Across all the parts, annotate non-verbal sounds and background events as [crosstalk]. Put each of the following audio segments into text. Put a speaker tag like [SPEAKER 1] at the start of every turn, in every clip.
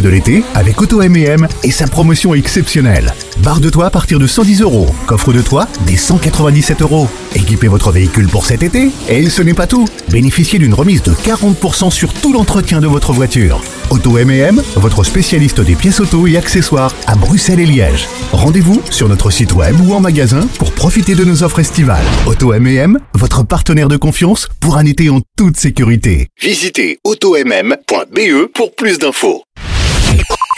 [SPEAKER 1] de l'été avec Auto M&M et sa promotion exceptionnelle. Barre de toit à partir de 110 euros, coffre de toit des 197 euros. Équipez votre véhicule pour cet été et ce n'est pas tout. Bénéficiez d'une remise de 40% sur tout l'entretien de votre voiture. Auto M&M, votre spécialiste des pièces auto et accessoires à Bruxelles et Liège. Rendez-vous sur notre site web ou en magasin pour profiter de nos offres estivales. Auto M&M, votre partenaire de confiance pour un été en toute sécurité. Visitez automm.be pour plus d'infos. Thank you.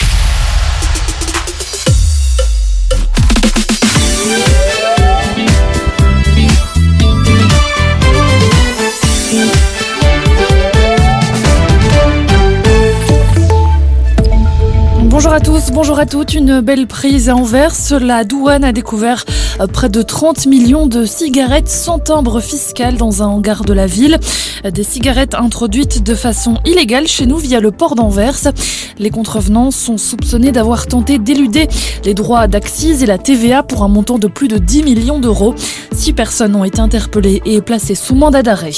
[SPEAKER 2] Bonjour à tous, bonjour à toutes. Une belle prise à Anvers. La douane a découvert euh, près de 30 millions de cigarettes sans timbre fiscal dans un hangar de la ville. Des cigarettes introduites de façon illégale chez nous via le port d'Anvers. Les contrevenants sont soupçonnés d'avoir tenté d'éluder les droits d'accise et la TVA pour un montant de plus de 10 millions d'euros. Six personnes ont été interpellées et placées sous mandat d'arrêt.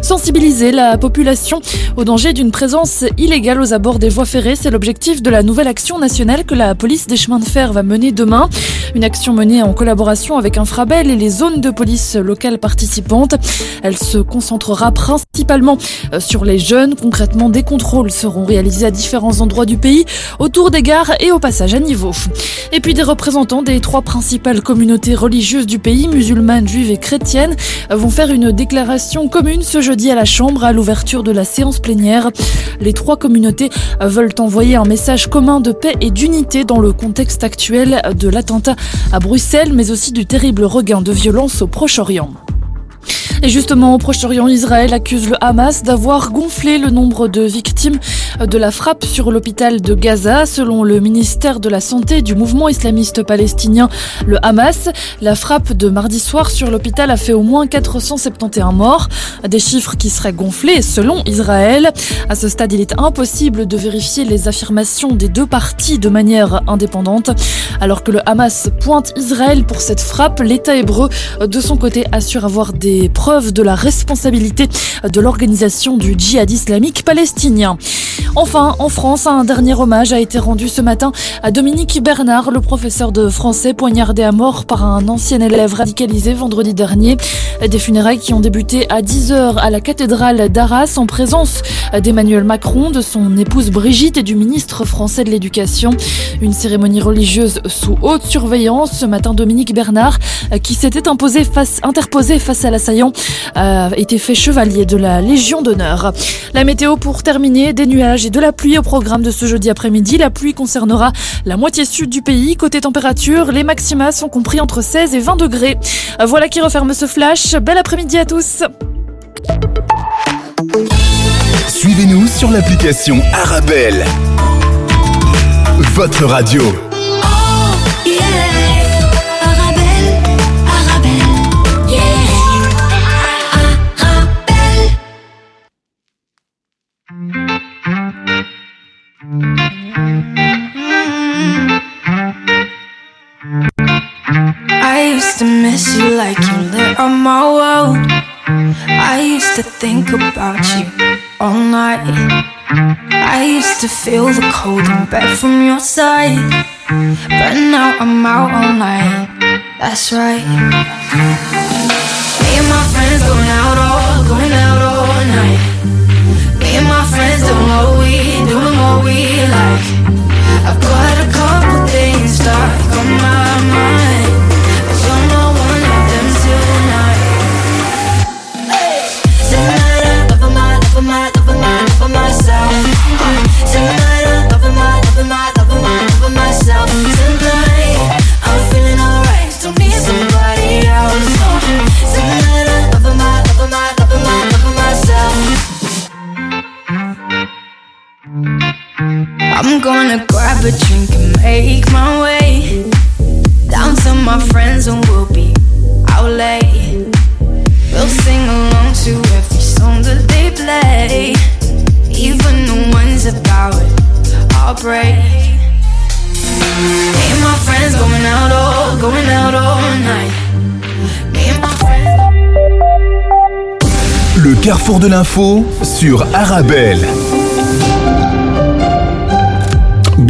[SPEAKER 2] Sensibiliser la population au danger d'une présence illégale aux abords des voies ferrées, c'est l'objectif de la nouvelle action nationale que la police des chemins de fer va mener demain. Une action menée en collaboration avec Infrabel et les zones de police locales participantes. Elle se concentrera principalement euh, sur les jeunes. Concrètement, des contrôles seront réalisés à différents endroits du pays, autour des gares et au passage à niveau. Et puis des représentants des trois principales communautés religieuses du pays, musulmanes, juives et chrétiennes, vont faire une déclaration commune ce jeudi à la Chambre à l'ouverture de la séance plénière. Les trois communautés veulent envoyer un message commun de paix et d'unité dans le contexte actuel de l'attentat à Bruxelles, mais aussi du terrible regain de violence au Proche-Orient. Et justement, au Proche-Orient, Israël accuse le Hamas d'avoir gonflé le nombre de victimes de la frappe sur l'hôpital de Gaza. Selon le ministère de la Santé du mouvement islamiste palestinien, le Hamas, la frappe de mardi soir sur l'hôpital a fait au moins 471 morts. Des chiffres qui seraient gonflés selon Israël. À ce stade, il est impossible de vérifier les affirmations des deux parties de manière indépendante. Alors que le Hamas pointe Israël pour cette frappe, l'État hébreu, de son côté, assure avoir des preuves de la responsabilité de l'organisation du djihad islamique palestinien. Enfin, en France, un dernier hommage a été rendu ce matin à Dominique Bernard, le professeur de français poignardé à mort par un ancien élève radicalisé vendredi dernier. Des funérailles qui ont débuté à 10h à la cathédrale d'Arras en présence d'Emmanuel Macron, de son épouse Brigitte et du ministre français de l'Éducation. Une cérémonie religieuse sous haute surveillance. Ce matin, Dominique Bernard, qui s'était interposé face à l'assaillant, a été fait chevalier de la Légion d'honneur. La météo pour terminer, des nuages et de la pluie au programme de ce jeudi après-midi. La pluie concernera la moitié sud du pays. Côté température, les maxima sont compris entre 16 et 20 degrés. Voilà qui referme ce flash. Bel après-midi à tous.
[SPEAKER 1] Suivez-nous sur l'application Arabelle. Votre radio.
[SPEAKER 3] I used to miss you like you lit on my world. I used to think about you all night. I used to feel the cold in bed from your side. But now I'm out all night. That's right. Me and my friends going out all, going out all night. Me and my friends doing what we, doing what we like. Gonna grab a drink and make my way down to my friends and we'll be out late. We'll sing along to every song that they play, even the ones about heartbreak. Me and my friends going out all, going out all night. Me and my friends.
[SPEAKER 1] Le carrefour de l'info sur Arabelle.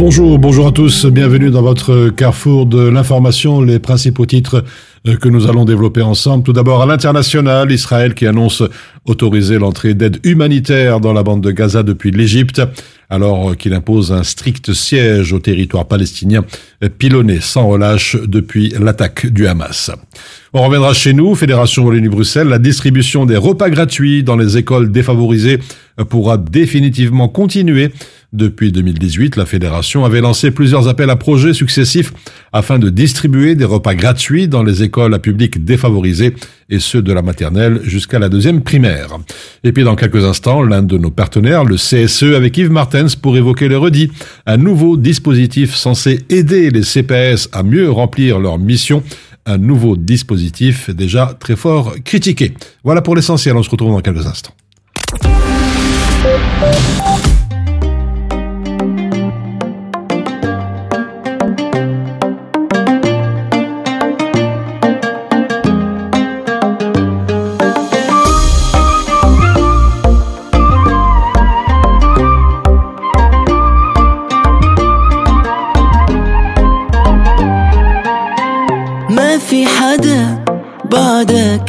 [SPEAKER 4] Bonjour, bonjour à tous, bienvenue dans votre carrefour de l'information, les principaux titres euh, que nous allons développer ensemble. Tout d'abord à l'international, Israël qui annonce autoriser l'entrée d'aide humanitaire dans la bande de Gaza depuis l'Égypte, alors qu'il impose un strict siège au territoire palestinien pilonné sans relâche depuis l'attaque du Hamas. On reviendra chez nous, Fédération Wallonie-Bruxelles, la distribution des repas gratuits dans les écoles défavorisées pourra définitivement continuer depuis 2018, la fédération avait lancé plusieurs appels à projets successifs afin de distribuer des repas gratuits dans les écoles à public défavorisé et ceux de la maternelle jusqu'à la deuxième primaire. Et puis dans quelques instants, l'un de nos partenaires, le CSE avec Yves Pour évoquer le redit, un nouveau dispositif censé aider les CPS à mieux remplir leur mission un nouveau dispositif déjà très fort critiqué. Voilà pour l'essentiel, on se retrouve dans quelques instants.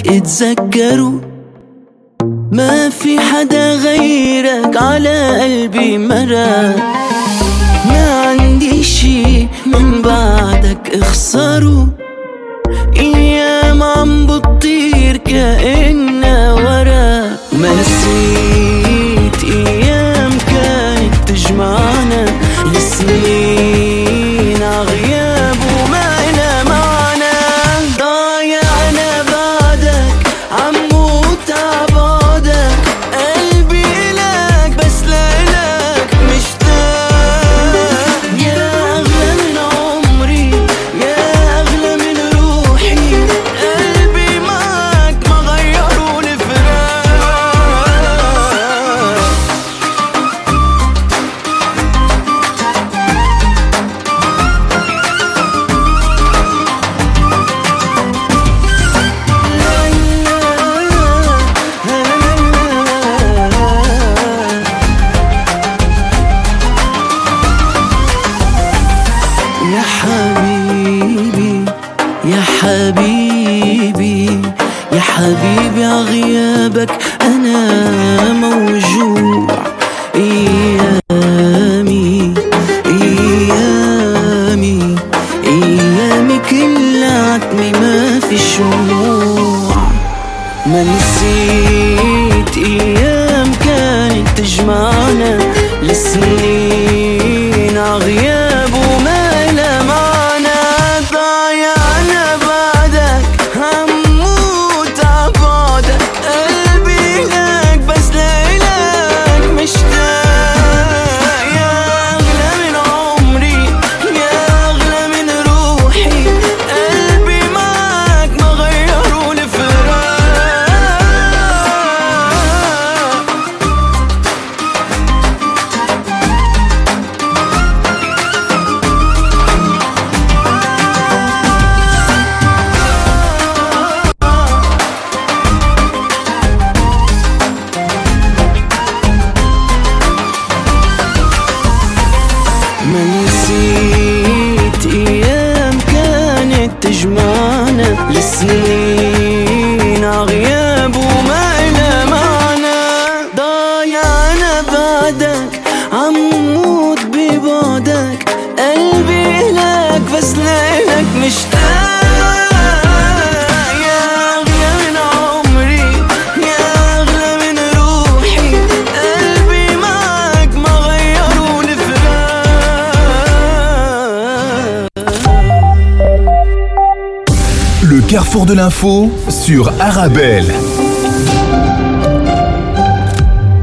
[SPEAKER 5] تذكروا ما في حدا غيرك على قلبي مرق ما عندي شي من بعدك اخسره. حبيبي يا حبيبي عغيابك
[SPEAKER 6] أنا Arabelle.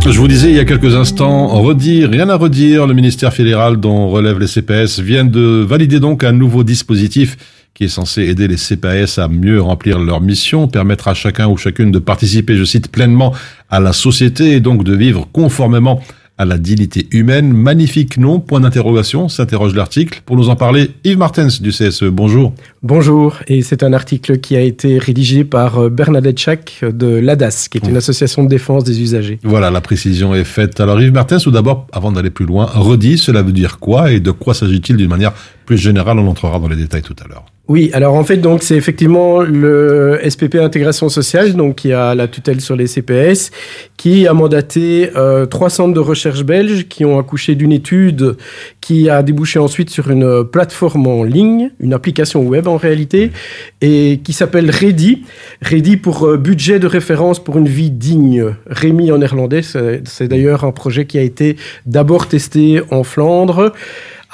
[SPEAKER 4] Je vous disais il y a quelques instants, redire, rien à redire, le ministère fédéral dont relève les CPS vient de valider donc un nouveau dispositif qui est censé aider les CPS à mieux remplir leur mission, permettre à chacun ou chacune de participer, je cite, pleinement à la société et donc de vivre conformément à la dignité humaine. Magnifique nom, point d'interrogation, s'interroge l'article. Pour nous en parler, Yves Martens du CSE, bonjour.
[SPEAKER 7] Bonjour, et c'est un article qui a été rédigé par euh, Bernadette Chac de l'ADAS, qui est une association de défense des usagers.
[SPEAKER 4] Voilà, la précision est faite. Alors Yves Martens, tout d'abord, avant d'aller plus loin, redis, cela veut dire quoi et de quoi s'agit-il d'une manière plus générale On entrera dans les détails tout à l'heure.
[SPEAKER 7] Oui, alors en fait, donc c'est effectivement le SPP Intégration Sociale, donc qui a la tutelle sur les CPS, qui a mandaté euh, trois centres de recherche belges qui ont accouché d'une étude qui a débouché ensuite sur une plateforme en ligne, une application web en réalité, et qui s'appelle Ready. Ready pour euh, budget de référence pour une vie digne. Rémi en néerlandais, c'est d'ailleurs un projet qui a été d'abord testé en Flandre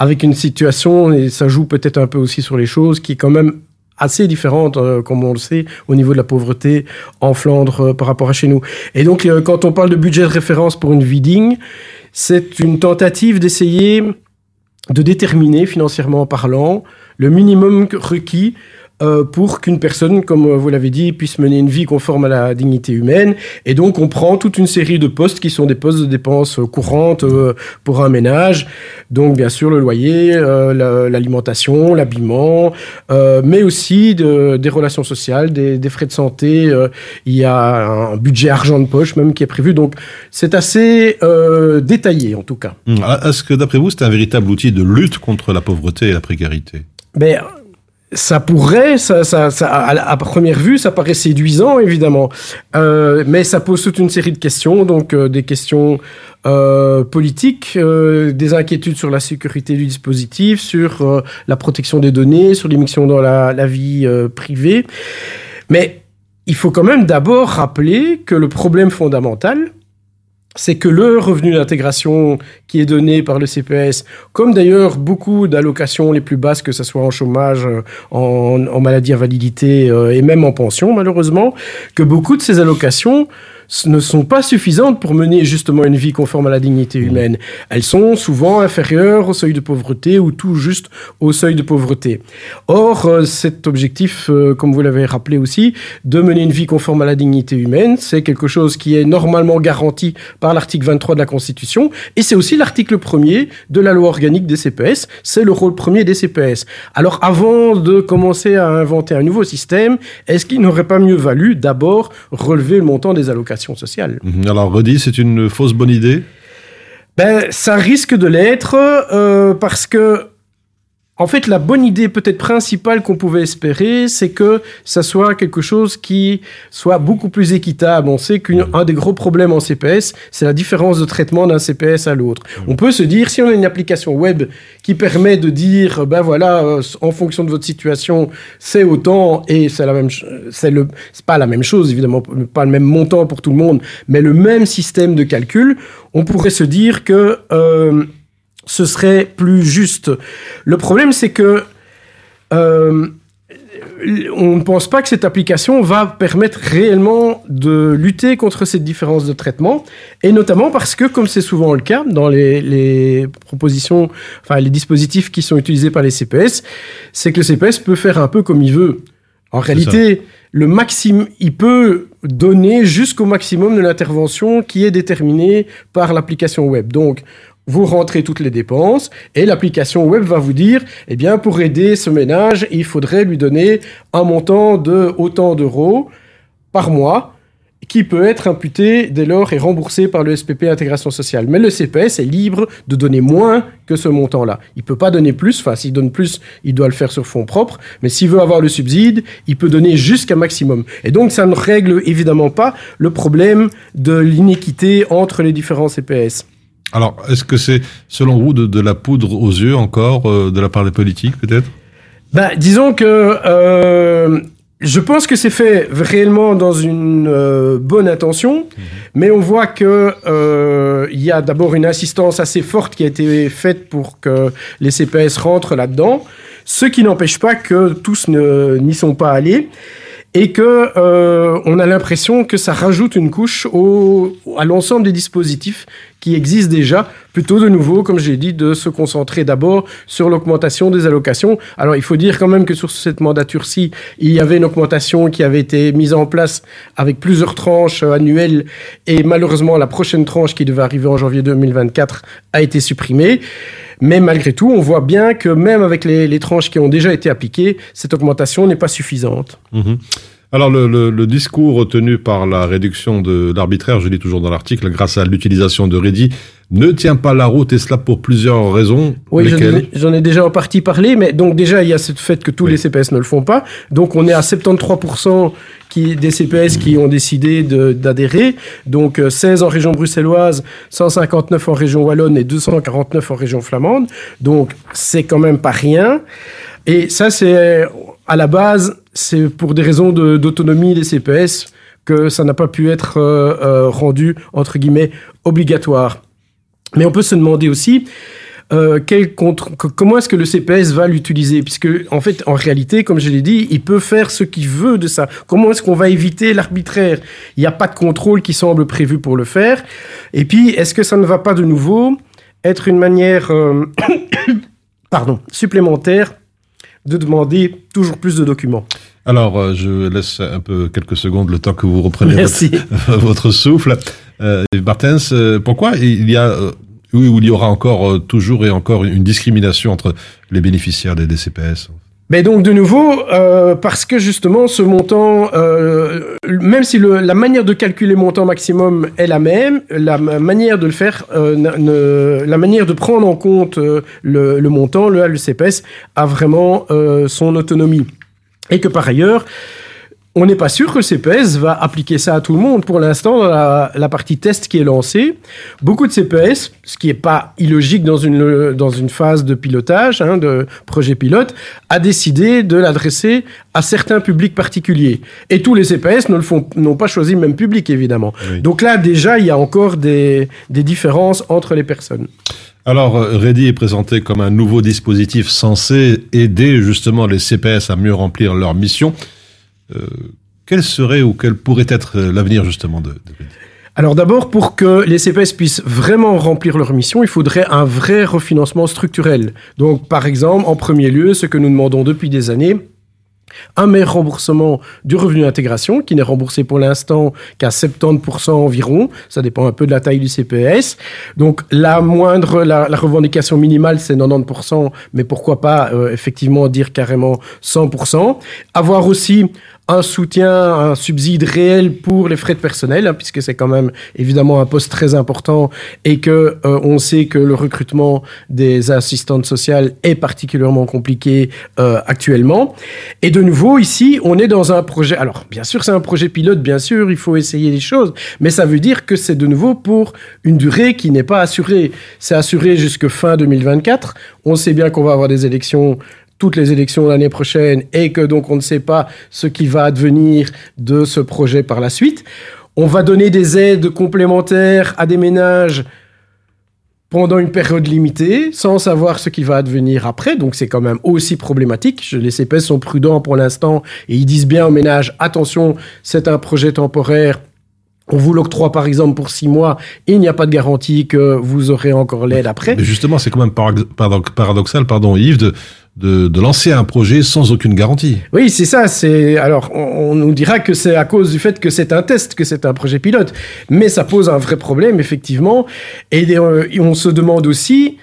[SPEAKER 7] avec une situation, et ça joue peut-être un peu aussi sur les choses, qui est quand même assez différente, euh, comme on le sait, au niveau de la pauvreté en Flandre euh, par rapport à chez nous. Et donc, euh, quand on parle de budget de référence pour une vie digne, c'est une tentative d'essayer de déterminer, financièrement parlant, le minimum requis euh, pour qu'une personne, comme euh, vous l'avez dit, puisse mener une vie conforme à la dignité humaine. Et donc, on prend toute une série de postes qui sont des postes de dépenses euh, courantes euh, pour un ménage. Donc, bien sûr, le loyer, euh, la- l'alimentation, l'habillement, mais aussi de- des relations sociales, des, des frais de santé. il y a un budget argent de poche même qui est prévu. Donc, c'est assez détaillé, en tout cas.
[SPEAKER 4] Hum, Est-ce que d'après vous, c'est un véritable outil de lutte contre la pauvreté et la précarité?
[SPEAKER 7] Mais ça pourrait, ça, ça, ça- à, première vue, ça paraît séduisant, évidemment. Euh, mais ça pose toute une série de questions, donc euh, des questions euh, politiques, euh, des inquiétudes sur la sécurité du dispositif, sur euh, la protection des données, sur l'émission dans la, la vie euh, privée. Mais il faut quand même d'abord rappeler que le problème fondamental, c'est que le revenu d'intégration qui est donné par le CPS, comme d'ailleurs beaucoup d'allocations les plus basses, que ce soit en chômage, euh, en, maladie invalidité euh, et même en pension malheureusement, que beaucoup de ces allocations ne sont pas suffisantes pour mener justement une vie conforme à la dignité humaine. Elles sont souvent inférieures au seuil de pauvreté ou tout juste au seuil de pauvreté. Or, euh, cet objectif, euh, comme vous l'avez rappelé aussi, de mener une vie conforme à la dignité humaine, c'est quelque chose qui est normalement garanti par l'article 23 de la Constitution, et c'est aussi l'article 1er de la loi organique des CPS, c'est le rôle premier des CPS. Alors avant de commencer à inventer un nouveau système, est-ce qu'il n'aurait pas mieux valu d'abord relever le montant des allocations? Sociales
[SPEAKER 4] Hum, Alors redis, c'est une fausse bonne idée?
[SPEAKER 7] Ben, ça risque de l'être euh, parce que, en fait, la bonne idée peut-être principale qu'on pouvait espérer, c'est que ça soit quelque chose qui soit beaucoup plus équitable. On sait qu'un des gros problèmes en CPS, c'est la différence de traitement d'un CPS à l'autre. On peut se dire, si on a une application web qui permet de dire, ben voilà, euh, en fonction de votre situation, c'est autant et c'est la même, c'est le, c'est pas la même chose évidemment, pas le même montant pour tout le monde, mais le même système de calcul, on pourrait se dire que euh, ce serait plus juste. Le problème, c'est que euh, on ne pense pas que cette application va permettre réellement de lutter contre cette différence de traitement, et notamment parce que, comme c'est souvent le cas dans les, les propositions, enfin les dispositifs qui sont utilisés par les CPS, c'est que le CPS peut faire un peu comme il veut. En réalité, le maximum, il peut donner jusqu'au maximum de l'intervention qui est déterminée par l'application web. Donc, vous rentrez toutes les dépenses et l'application web va vous dire, eh bien, pour aider ce ménage, il faudrait lui donner un montant de autant d'euros par mois qui peut être imputé dès lors et remboursé par le SPP Intégration Sociale. Mais le CPS est libre de donner moins que ce montant-là. Il peut pas donner plus, enfin s'il donne plus, il doit le faire sur fonds propres, mais s'il veut avoir le subside, il peut donner jusqu'à maximum. Et donc ça ne règle évidemment pas le problème de l'inéquité entre les différents CPS.
[SPEAKER 4] Alors, est-ce que c'est, selon vous, de, de la poudre aux yeux encore, euh, de la part des politiques peut-être?
[SPEAKER 7] Ben, disons que euh, je pense que c'est fait réellement dans une euh, bonne intention, mais on voit que il y a d'abord une insistance assez forte qui a été faite pour que les CPS rentrent là-dedans, ce qui n'empêche pas que tous n'y sont pas allés. Et que euh, on a l'impression que ça rajoute une couche au, à l'ensemble des dispositifs qui existent déjà, plutôt de nouveau, comme j'ai dit, de se concentrer d'abord sur l'augmentation des allocations. Alors il faut dire quand même que sur cette mandature-ci, il y avait une augmentation qui avait été mise en place avec plusieurs tranches euh, annuelles et malheureusement la prochaine tranche qui devait arriver en janvier 2024 a été supprimée. Mais malgré tout, on voit bien que même avec les, les tranches qui ont déjà été appliquées, cette augmentation n'est pas suffisante.
[SPEAKER 4] Mhm. Alors le, le- le discours retenu par la réduction de l'arbitraire, je lis toujours dans l'article, grâce à l'utilisation de Reddy, ne tient pas la route et cela pour plusieurs raisons.
[SPEAKER 7] Oui, j'en
[SPEAKER 4] Lesquelles?
[SPEAKER 7] ai, j'en ai déjà en partie parlé, mais donc déjà, il y a ce fait que tous
[SPEAKER 4] Oui.
[SPEAKER 7] les CPS ne le font pas. Donc on est à 73% qui, des CPS qui ont décidé d'adhérer. Donc euh, 16 en région bruxelloise, 159 en région wallonne et 249 en région flamande. Donc c'est quand même pas rien. Et ça, c'est à la base, c'est pour des raisons d'autonomie des CPS que ça n'a pas pu être euh, euh, rendu, entre guillemets, obligatoire. Mais on peut se demander aussi euh, quel contre- que- comment est-ce que le CPS va l'utiliser? Puisque, en fait, en réalité, comme je l'ai dit, il peut faire ce qu'il veut de ça. Comment est-ce qu'on va éviter l'arbitraire? Il n'y a pas de contrôle qui semble prévu pour le faire. Et puis, est-ce que ça ne va pas de nouveau être une manière euh, [coughs] pardon, supplémentaire de demander toujours plus de documents?
[SPEAKER 4] Alors, euh, je laisse un peu quelques secondes le temps que vous repreniez
[SPEAKER 7] Merci.
[SPEAKER 4] votre, [laughs] votre souffle. Euh, Martens, pourquoi il y a, oui, où il y aura encore euh, toujours et encore une discrimination entre les bénéficiaires des DCPS
[SPEAKER 7] Mais donc de nouveau, euh, parce que justement ce montant, euh, même si la manière de calculer le montant maximum est la même, la ma- manière de le faire, la manière de prendre en compte le, montant, le, le CPS, a vraiment son autonomie. Et que par ailleurs, on n'est pas sûr que le CPS va appliquer ça à tout le monde. Pour l'instant, dans la, la partie test qui est lancée, beaucoup de CPS, ce qui n'est pas illogique dans une, dans une phase de pilotage, hein, de projet pilote, a décidé de l'adresser à certains publics particuliers. Et tous les CPS ne le font, n'ont pas choisi le même public, évidemment.
[SPEAKER 4] Oui.
[SPEAKER 7] Donc là, déjà, il y a encore des, des différences entre les personnes.
[SPEAKER 4] Alors, Reddy est présenté comme un nouveau dispositif censé aider justement les CPS à mieux remplir leur mission. Euh, quel serait ou quel pourrait être euh, l'avenir justement de, de
[SPEAKER 7] Alors d'abord, pour que les CPS puissent vraiment remplir leur mission, il faudrait un vrai refinancement structurel. Donc par exemple, en premier lieu, ce que nous demandons depuis des années, un meilleur remboursement du revenu d'intégration, qui n'est remboursé pour l'instant qu'à 70% environ. Ça dépend un peu de la taille du CPS. Donc, la moindre, la, la revendication minimale, c'est 90%, mais pourquoi pas, euh, effectivement, dire carrément 100%. Avoir aussi un soutien, un subside réel pour les frais de personnel, hein, puisque c'est quand même évidemment un poste très important et que euh, on sait que le recrutement des assistantes sociales est particulièrement compliqué euh, actuellement. Et de nouveau, ici, on est dans un projet. Alors, bien sûr, c'est un projet pilote, bien sûr, il faut essayer les choses, mais ça veut dire que c'est de nouveau pour une durée qui n'est pas assurée. C'est assuré jusque fin 2024. On sait bien qu'on va avoir des élections toutes les élections l'année prochaine et que donc on ne sait pas ce qui va advenir de ce projet par la suite. On va donner des aides complémentaires à des ménages pendant une période limitée, sans savoir ce qui va advenir après. Donc c'est quand même aussi problématique. Les CPS sont prudents pour l'instant et ils disent bien aux ménages, attention, c'est un projet temporaire. On vous l'octroie par exemple pour six mois et il n'y a pas de garantie que vous aurez encore l'aide après.
[SPEAKER 4] Mais justement, c'est quand même paradox- paradox- paradoxal, pardon, Yves, de, de, lancer un projet sans aucune garantie.
[SPEAKER 7] Oui, c'est ça. C'est alors on, on nous dira que c'est à cause du fait que c'est un test, que c'est un projet pilote, mais ça pose un vrai problème effectivement. Et euh, on se demande aussi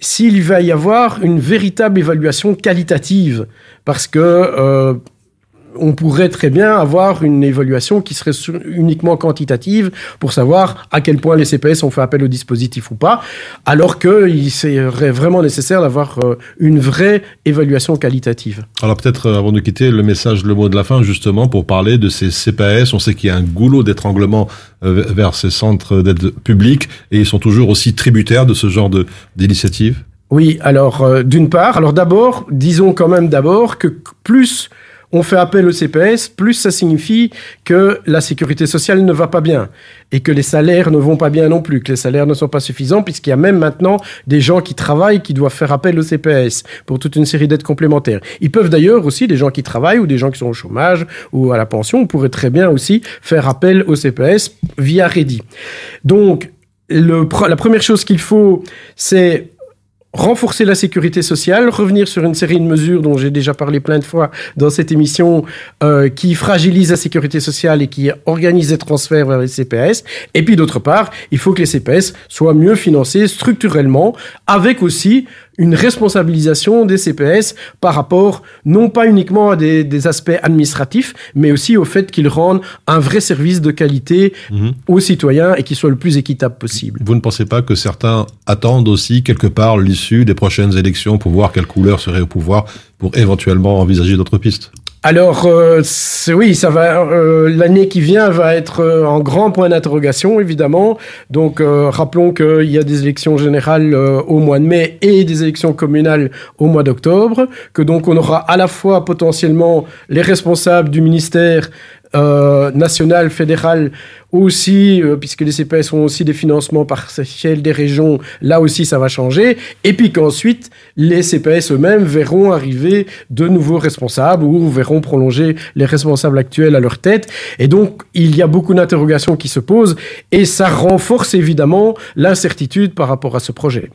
[SPEAKER 7] s'il va y avoir une véritable évaluation qualitative, parce que euh, on pourrait très bien avoir une évaluation qui serait sur- uniquement quantitative pour savoir à quel point les CPS ont fait appel au dispositif ou pas, alors qu'il serait vraiment nécessaire d'avoir euh, une vraie évaluation qualitative.
[SPEAKER 4] Alors peut-être, euh, avant de quitter, le message, le mot de la fin, justement, pour parler de ces CPS. On sait qu'il y a un goulot d'étranglement euh, vers ces centres d'aide publique et ils sont toujours aussi tributaires de ce genre de d'initiative?
[SPEAKER 7] Oui, alors euh, d'une part, alors d'abord, disons quand même d'abord que plus on fait appel au CPS, plus ça signifie que la sécurité sociale ne va pas bien et que les salaires ne vont pas bien non plus, que les salaires ne sont pas suffisants, puisqu'il y a même maintenant des gens qui travaillent qui doivent faire appel au CPS pour toute une série d'aides complémentaires. Ils peuvent d'ailleurs aussi, des gens qui travaillent ou des gens qui sont au chômage ou à la pension, pourraient très bien aussi faire appel au CPS via Ready. Donc, la première chose qu'il faut, c'est renforcer la sécurité sociale, revenir sur une série de mesures dont j'ai déjà parlé plein de fois dans cette émission, euh, qui fragilisent la sécurité sociale et qui organisent des transferts vers les CPS. Et puis d'autre part, il faut que les CPS soient mieux financés structurellement, avec aussi une responsabilisation des CPS par rapport non pas uniquement à des, des aspects administratifs, mais aussi au fait qu'ils rendent un vrai service de qualité
[SPEAKER 4] Mhm.
[SPEAKER 7] aux citoyens et qui soit le plus équitable possible.
[SPEAKER 4] Vous ne pensez pas que certains attendent aussi quelque part l'issue des prochaines élections pour voir quelle couleur serait au pouvoir pour éventuellement envisager d'autres pistes?
[SPEAKER 7] Alors, euh, oui, ça va. euh, L'année qui vient va être euh, en grand point d'interrogation, évidemment. Donc, euh, rappelons qu'il y a des élections générales euh, au mois de mai et des élections communales au mois d'octobre. Que donc, on aura à la fois potentiellement les responsables du ministère euh, national, fédéral aussi, euh, puisque les CPS ont aussi des financements partiels des régions, là aussi ça va changer, et puis qu'ensuite les CPS eux-mêmes verront arriver de nouveaux responsables ou verront prolonger les responsables actuels à leur tête, et donc il y a beaucoup d'interrogations qui se posent, et ça renforce évidemment l'incertitude par rapport à ce projet.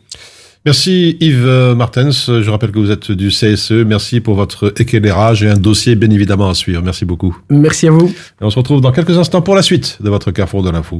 [SPEAKER 4] Merci Yves euh, Martens, je rappelle que vous êtes du CSE, merci pour votre éclairage et un dossier bien évidemment à suivre, merci beaucoup.
[SPEAKER 7] Merci à vous.
[SPEAKER 4] Et on se retrouve dans quelques instants pour la suite de votre Carrefour de l'info.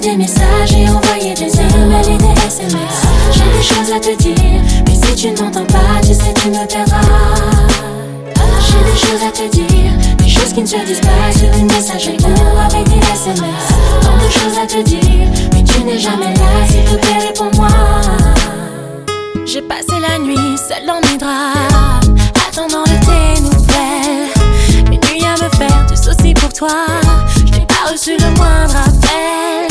[SPEAKER 8] Des
[SPEAKER 9] messages et envoyé des emails et des SMS. J'ai des choses à te dire. Mais si tu ne m'entends pas, tu sais, tu me perdras. J'ai des choses à te dire. Des choses qui ne se disent pas sur une messagerie ou avec des SMS. Tant de choses à te dire. Mais tu n'es jamais là, s'il te plaît, réponds-moi.
[SPEAKER 8] J'ai passé la nuit seule dans mes draps, attendant de tes nouvelles. Une nuit à me faire du souci pour toi. Je n'ai pas reçu le moindre appel.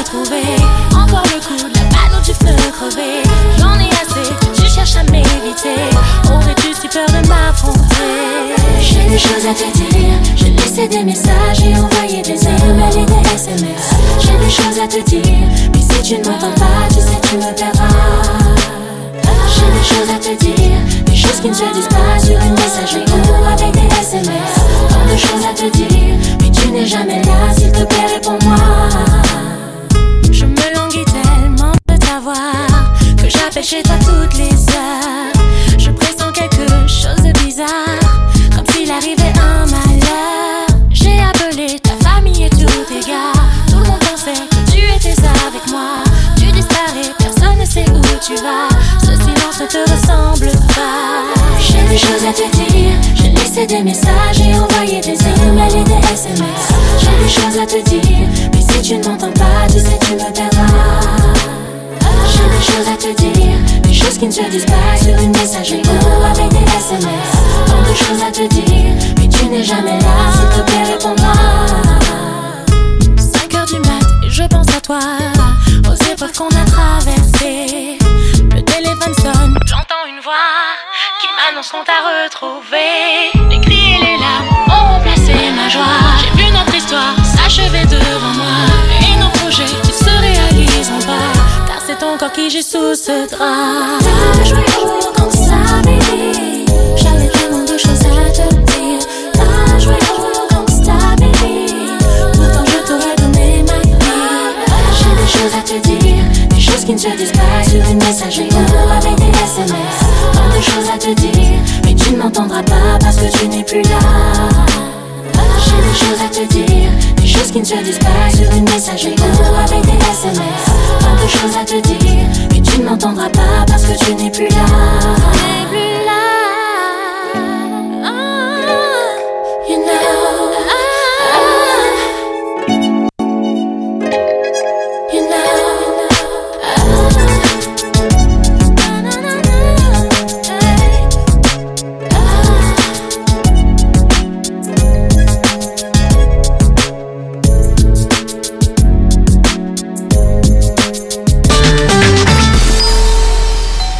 [SPEAKER 8] Encore le coup de la balle où tu peux crever. J'en ai assez que tu cherches à m'éviter. Aurais-tu si peur de m'affronter?
[SPEAKER 9] J'ai des choses à te dire. J'ai laissé des messages et envoyé des emails et des SMS. J'ai des choses à te dire. Mais si tu ne m'entends pas, tu sais, tu me perdras. J'ai des choses à te dire. Des choses qui ne se disent pas sur une messagerie ou avec des SMS. Tant de choses à te dire. Mais tu n'es jamais là, s'il te plaît, réponds-moi.
[SPEAKER 8] Que j'appelle chez toi toutes les heures. Je pressens quelque chose de bizarre,
[SPEAKER 9] qui ne se disent pas sur une messagerie ou avec des SMS. Tant de choses à te dire. Mais tu n'es jamais là,
[SPEAKER 8] Qui j'ai sous ce drap
[SPEAKER 9] T'as joué jeu comme ça, baby. J'avais tellement de choses à te dire. T'as joué comme ça, baby. Pourtant, je t'aurais donné ma vie. J'ai des choses à te dire. Des choses qui ne se disent pas sur une messagerie ou avec des SMS. Tant de choses à te dire. Mais tu ne m'entendras pas parce que tu n'es plus là. Des choses à te dire. Des choses qui ne se disent pas sur une messagerie ou avec des SMS. Tant de choses à te dire. Mais tu ne m'entendras pas parce que tu n'es plus là.
[SPEAKER 8] T'es plus là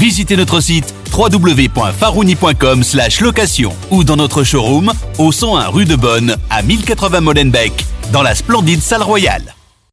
[SPEAKER 10] Visitez notre site www.farouni.com location ou dans notre showroom au 101 rue de Bonne à 1080 Molenbeek dans la splendide salle royale.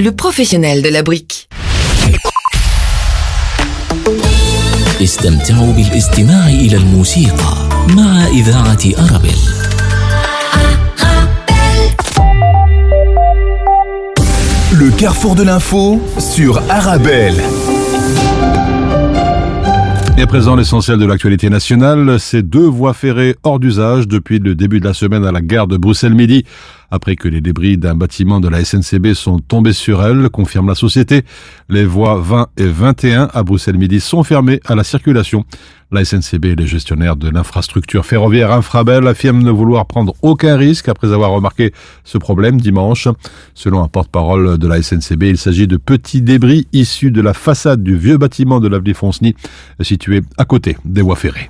[SPEAKER 11] le professionnel de la brique.
[SPEAKER 12] استمتعوا بالاستماع إلى الموسيقى مع إذاعة أرابيل
[SPEAKER 6] Le carrefour de l'info sur Arabelle.
[SPEAKER 4] Et à présent, l'essentiel de l'actualité nationale, c'est deux voies ferrées hors d'usage depuis le début de la semaine à la gare de Bruxelles-Midi. Après que les débris d'un bâtiment de la SNCB sont tombés sur elle, confirme la société, les voies 20 et 21 à Bruxelles-Midi sont fermées à la circulation. La SNCB et les gestionnaires de l'infrastructure ferroviaire Infrabel affirment ne vouloir prendre aucun risque après avoir remarqué ce problème dimanche. Selon un porte-parole de la SNCB, il s'agit de petits débris issus de la façade du vieux bâtiment de l'avenue Fonceny, situé à côté des voies ferrées.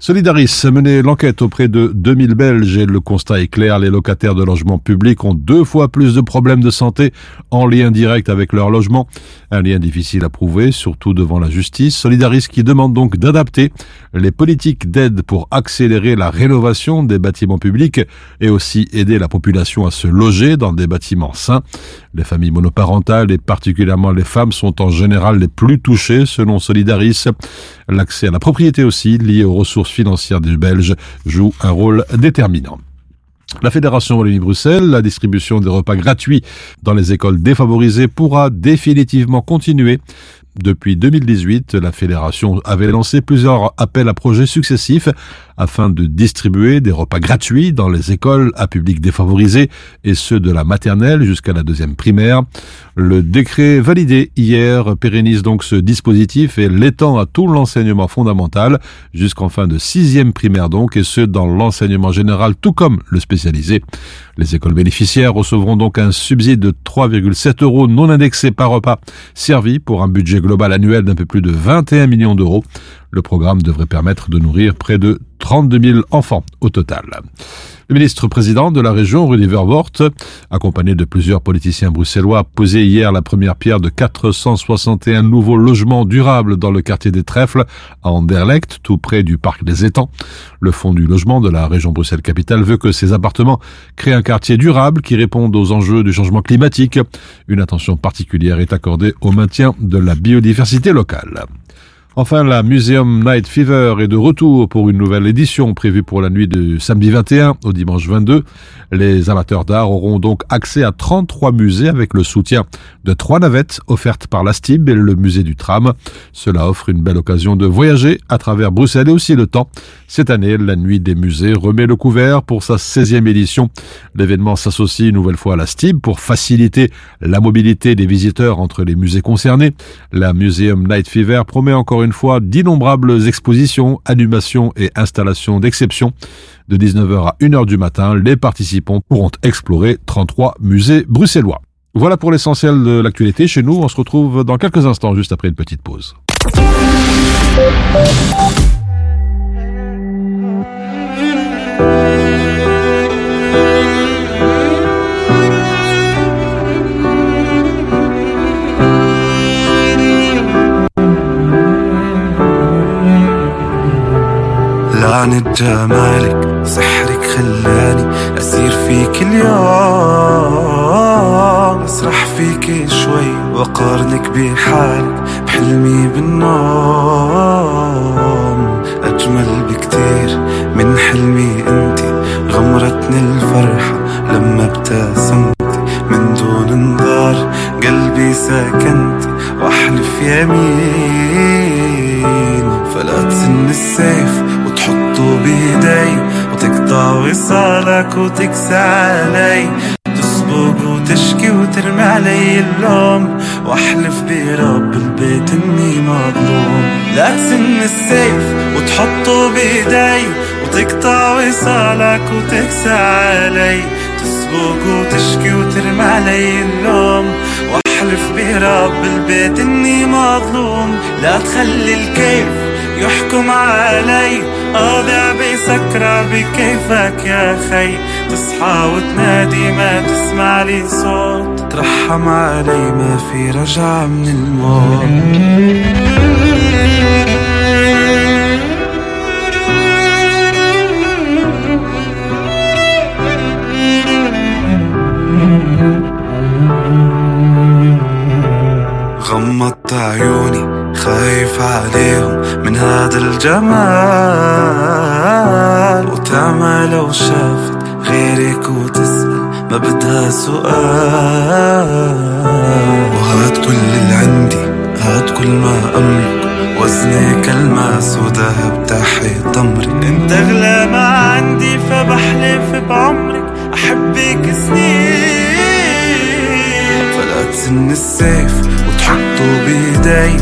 [SPEAKER 4] Solidaris a mené l'enquête auprès de 2000 Belges et le constat est clair, les locataires de logements publics ont deux fois plus de problèmes de santé en lien direct avec leur logement. Un lien difficile à prouver, surtout devant la justice. Solidaris qui demande donc d'adapter les politiques d'aide pour accélérer la rénovation des bâtiments publics et aussi aider la population à se loger dans des bâtiments sains. Les familles monoparentales et particulièrement les femmes sont en général les plus touchées selon Solidaris. L'accès à la propriété aussi, lié aux ressources financières des Belges, joue un rôle déterminant. La Fédération Wallonie-Bruxelles, la distribution des repas gratuits dans les écoles défavorisées pourra définitivement continuer. Depuis 2018, la Fédération avait lancé plusieurs appels à projets successifs afin de distribuer des repas gratuits dans les écoles à public défavorisé et ceux de la maternelle jusqu'à la deuxième primaire. Le décret validé hier pérennise donc ce dispositif et l'étend à tout l'enseignement fondamental jusqu'en fin de sixième primaire donc et ce dans l'enseignement général tout comme le spécialisé. Les écoles bénéficiaires recevront donc un subside de 3,7 euros non indexé par repas servi pour un budget global annuel d'un peu plus de 21 millions d'euros. Le programme devrait permettre de nourrir près de 32 000 enfants au total. Le ministre-président de la région, Rudy Vervoort, accompagné de plusieurs politiciens bruxellois, posé hier la première pierre de 461 nouveaux logements durables dans le quartier des Trèfles, à Anderlecht, tout près du parc des Étangs. Le fonds du logement de la région Bruxelles-Capitale veut que ces appartements créent un quartier durable qui réponde aux enjeux du changement climatique. Une attention particulière est accordée au maintien de la biodiversité locale. Enfin, la Museum Night Fever est de retour pour une nouvelle édition prévue pour la nuit de samedi 21 au dimanche 22. Les amateurs d'art auront donc accès à 33 musées avec le soutien de trois navettes offertes par la STIB et le musée du tram. Cela offre une belle occasion de voyager à travers Bruxelles et aussi le temps. Cette année, la nuit des musées remet le couvert pour sa 16e édition. L'événement s'associe une nouvelle fois à la STIB pour faciliter la mobilité des visiteurs entre les musées concernés. La Museum Night Fever promet encore une fois d'innombrables expositions, animations et installations d'exception. De 19h à 1h du matin, les participants pourront explorer 33 musées bruxellois. Voilà pour l'essentiel de l'actualité chez nous. On se retrouve dans quelques instants, juste après une petite pause.
[SPEAKER 13] لعنة جمالك سحرك خلاني أسير فيك اليوم. أسرح فيك شوي وأقارنك بحالك بحلمي بالنوم. أجمل بكتير من حلمي انتي غمرتني الفرحة لما ابتسمتي من دون انذار قلبي سكنتي وأحلف يمين. فلا تسن السيف وتحطه بيدي وتقطع وصالك وتكسى علي تسبق وتشكي وترمي علي اللوم واحلف برب البيت اني مظلوم لا تسن السيف وتحطه بايدي وتقطع وصالك وتكسى علي تسبق وتشكي وترمي علي اللوم واحلف برب البيت اني مظلوم لا تخلي الكيف يحكم علي اضيع بسكرة بكيفك يا خي. تصحى وتنادي ما تسمع لي صوت. ترحم علي ما في رجعة من الموت. غمضت عيوني خايف عليهم من هذا الجمال. وتعمى لو شافت غيرك وتسأل ما بدها سؤال. وهات كل اللي عندي هات كل ما أملك. وزني كالماس وذهب تحت تمرك. انت أغلى ما عندي فبحلف بعمرك. أحبك سنين. فلا تسن السيف وتحطه بايدي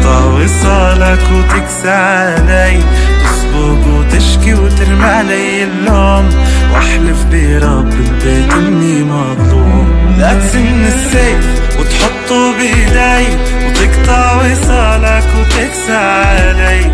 [SPEAKER 13] وتقطع وصالك وتكسى علي. تسبق وتشكي وترمي علي اللوم. واحلف برب البيت إني مظلوم. لا تسن السيف وتحطه بايدي وتقطع وصالك وتكسى علي.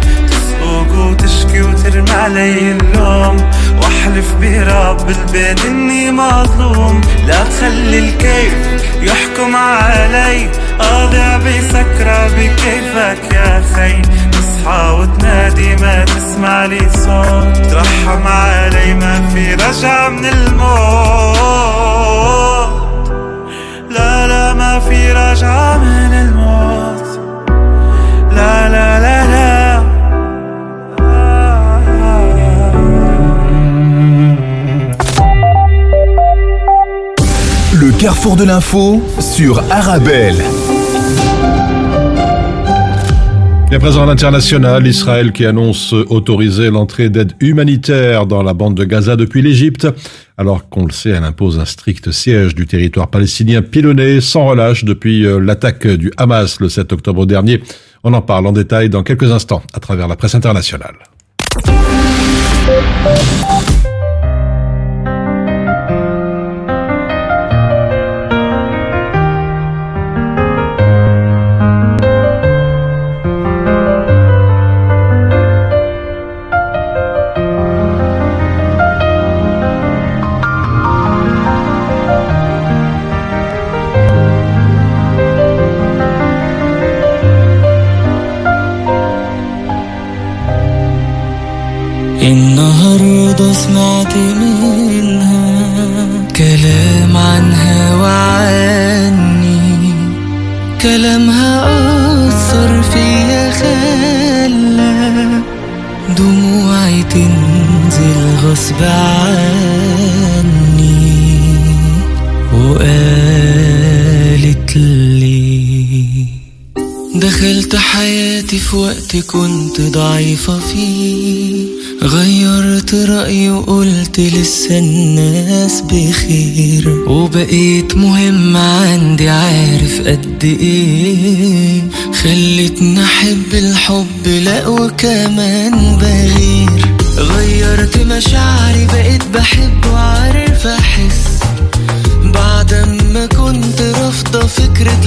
[SPEAKER 13] تسبق وتشكي وترمي علي اللوم. وأحلف برب البيت إني مظلوم. لا تخلي الكيف يحكم علي. اضيع بسكرة بكيفك يا خي تصحى وتنادي ما تسمع لي صوت. ترحم علي ما في رجعة من الموت. لا لا ما في رجعة من الموت.
[SPEAKER 6] Carrefour de l'info sur Arabelle.
[SPEAKER 4] Et à présent à l'international, Israël qui annonce autoriser l'entrée d'aide humanitaire dans la bande de Gaza depuis l'Égypte, alors qu'on le sait, elle impose un strict siège du territoire palestinien pilonné sans relâche depuis euh, l'attaque du Hamas le 7 octobre dernier. On en parle en détail dans quelques instants à travers la presse internationale.
[SPEAKER 5] سمعت منها كلام عنها وعني. كلامها أثر فيا خلى دموعي تنزل غصب عني. وقالت لي دخلت حياتي في وقت كنت ضعيفة فيه غيرت رأيي وقلت لسه الناس بخير. وبقيت مهم عندي عارف قد إيه. خلتني أحب الحب لا وكمان بغير. غيرت مشاعري بقيت بحب وعارف أحس. بعد ما كنت رافضة فكرة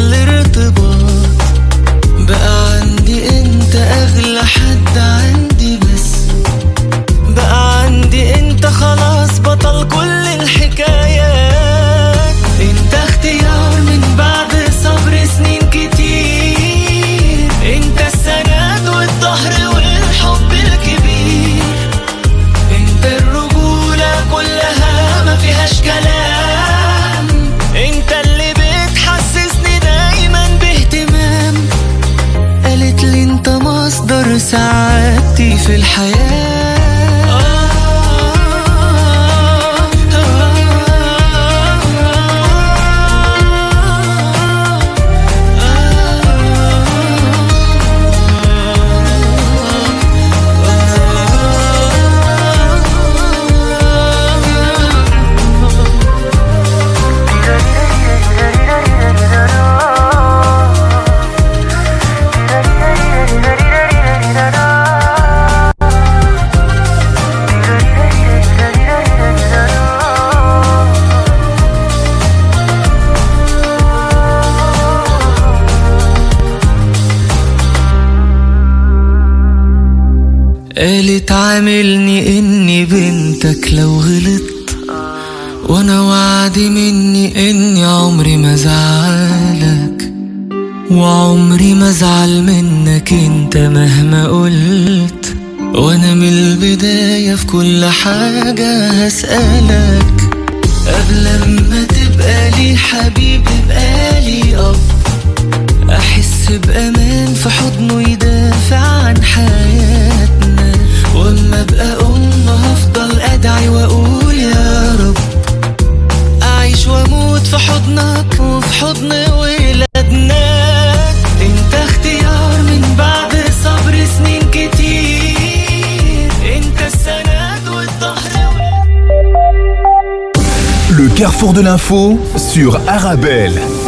[SPEAKER 5] عاملني إني بنتك لو غلطت. وأنا وعدي مني إني عمري ما زعلك. وعمري ما ازعل منك أنت مهما قلت. وأنا من البداية في كل حاجة هسألك. قبل ما تبقى لي حبيب
[SPEAKER 6] l'info sur Arabelle.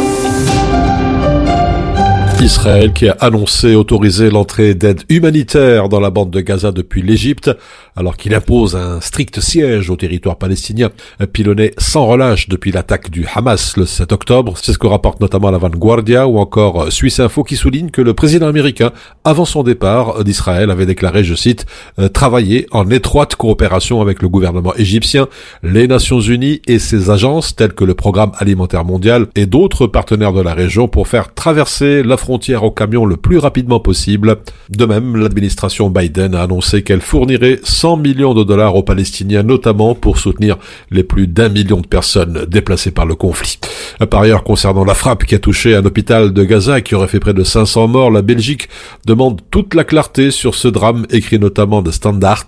[SPEAKER 4] Israël qui a annoncé autoriser l'entrée d'aide humanitaire dans la bande de Gaza depuis l'Égypte, alors qu'il impose un strict siège au territoire palestinien, pilonné sans relâche depuis l'attaque du Hamas le 7 octobre. C'est ce que rapporte notamment la Vanguardia ou encore Suisse Info qui souligne que le président américain, avant son départ d'Israël, avait déclaré, je cite, euh, travailler en étroite coopération avec le gouvernement égyptien, les Nations Unies et ses agences telles que le Programme alimentaire mondial et d'autres partenaires de la région pour faire traverser la frontière au camion le plus rapidement possible. De même, l'administration Biden a annoncé qu'elle fournirait 100 millions de dollars aux Palestiniens, notamment pour soutenir les plus d'un million de personnes déplacées par le conflit. Par ailleurs, concernant la frappe qui a touché un hôpital de Gaza et qui aurait fait près de 500 morts, la Belgique demande toute la clarté sur ce drame, écrit notamment de Standard,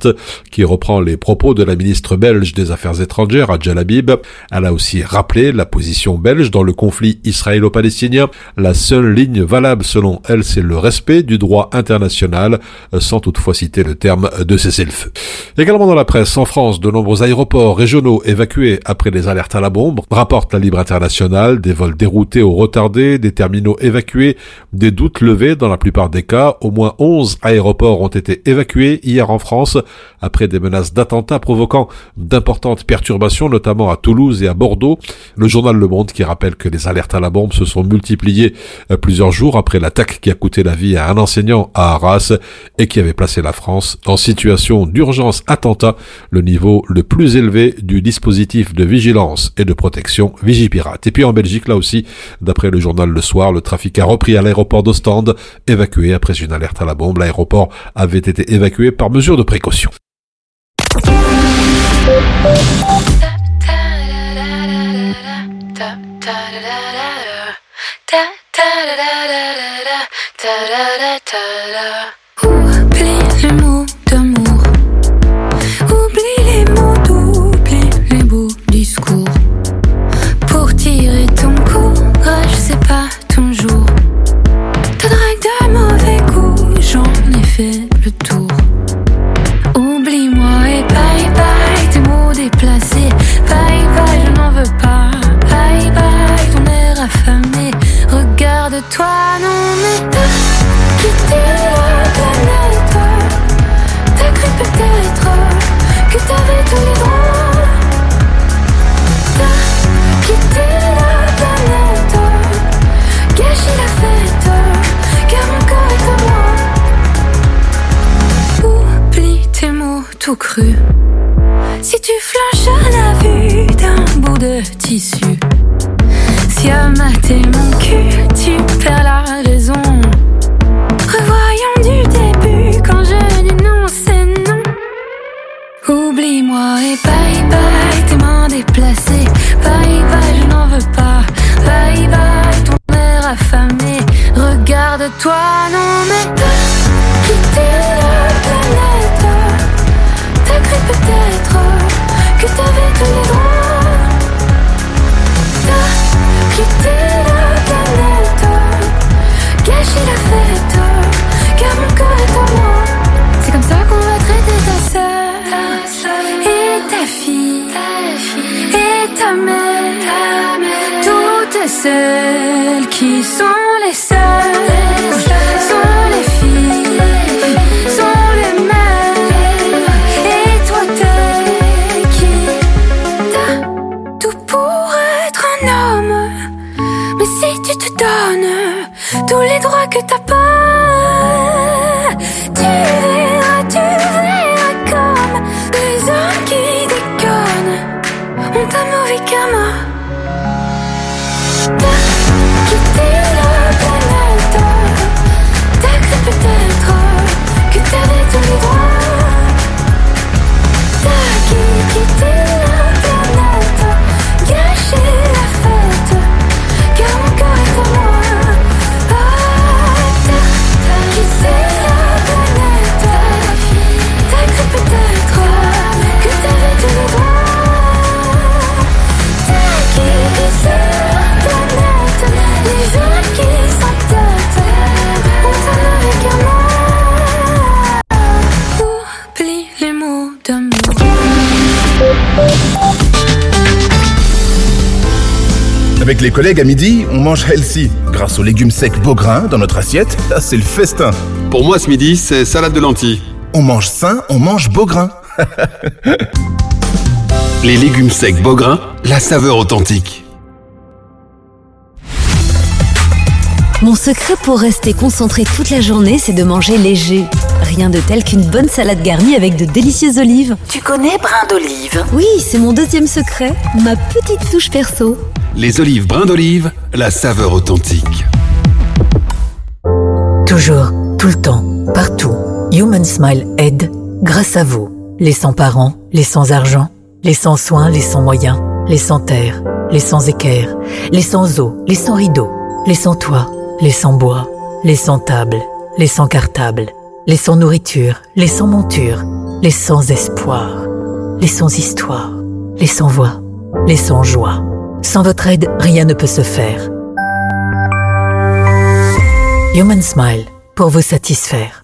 [SPEAKER 4] qui reprend les propos de la ministre belge des Affaires étrangères, Adjel Habib. Elle a aussi rappelé la position belge dans le conflit israélo-palestinien. La seule ligne valable selon elle, c'est le respect du droit international, sans toutefois citer le terme de cessez-le-feu. Également dans la presse, en France, de nombreux aéroports régionaux évacués après les alertes à la bombe, rapporte la Libre Internationale, des vols déroutés ou retardés, des terminaux évacués, des doutes levés dans la plupart des cas. Au moins 11 aéroports ont été évacués hier en France après des menaces d'attentats provoquant d'importantes perturbations, notamment à Toulouse et à Bordeaux. Le journal Le Monde qui rappelle que les alertes à la bombe se sont multipliées euh, plusieurs jours après l'attaque qui a coûté la vie à un enseignant à Arras et qui avait placé la France en situation d'urgence attentat, le niveau le plus élevé du dispositif de vigilance et de protection Vigipirate. Et puis en Belgique, là aussi, d'après le journal Le Soir, le trafic a repris à l'aéroport d'Ostende, évacué après une alerte à la bombe. L'aéroport avait été évacué par mesure de précaution.
[SPEAKER 14] Oublie les mots d'amour. Oublie les mots d'oublie les beaux discours. Pour tirer ton courage, c'est pas ton jour. Ta drague de mauvais goût, j'en ai fait le tour. Que t'avais tous les droits. T'as quitté la planète. Gâché la fête, car mon corps est à moi. Oublie tes mots tout crus. Si tu flanches à la vue d'un bout de tissu, si à mater mon cul, tu perds la raison. Oublie-moi et bye bye, tes mains déplacées. Bye bye, je n'en veux pas. Bye bye, ton air affamé. Regarde-toi, non mais t'as
[SPEAKER 1] Avec les collègues à midi, on mange healthy. Grâce aux légumes secs Beaugrain dans notre assiette, là c'est le festin.
[SPEAKER 15] Pour moi ce midi, c'est salade de lentilles.
[SPEAKER 1] On mange sain, on mange Beaugrain. [laughs]
[SPEAKER 15] Les légumes secs Beaugrain, la saveur authentique.
[SPEAKER 16] Mon secret pour rester concentré toute la journée, c'est de manger léger. Rien de tel qu'une bonne salade garnie avec de délicieuses olives.
[SPEAKER 17] Tu connais brin d'olive?
[SPEAKER 16] Oui, c'est mon deuxième secret, ma petite touche perso.
[SPEAKER 15] Les olives brins d'olive, la saveur authentique.
[SPEAKER 17] Toujours, tout le temps, partout. Human Smile aide grâce à vous. Les sans parents, les sans argent, les sans soins, les sans moyens, les sans terre, les sans équerre, les sans eau, les sans rideaux, les sans toit, les sans bois, les sans table, les sans cartable, les sans nourriture, les sans monture, les sans espoir, les sans histoire, les sans voix, les sans joie. Sans votre aide, rien ne peut se faire. Human Smile, pour vous satisfaire.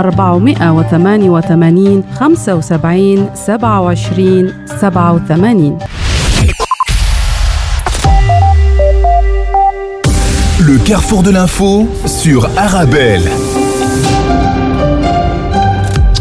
[SPEAKER 18] 488 75 27 87
[SPEAKER 1] Le carrefour de l'info sur Arabelle.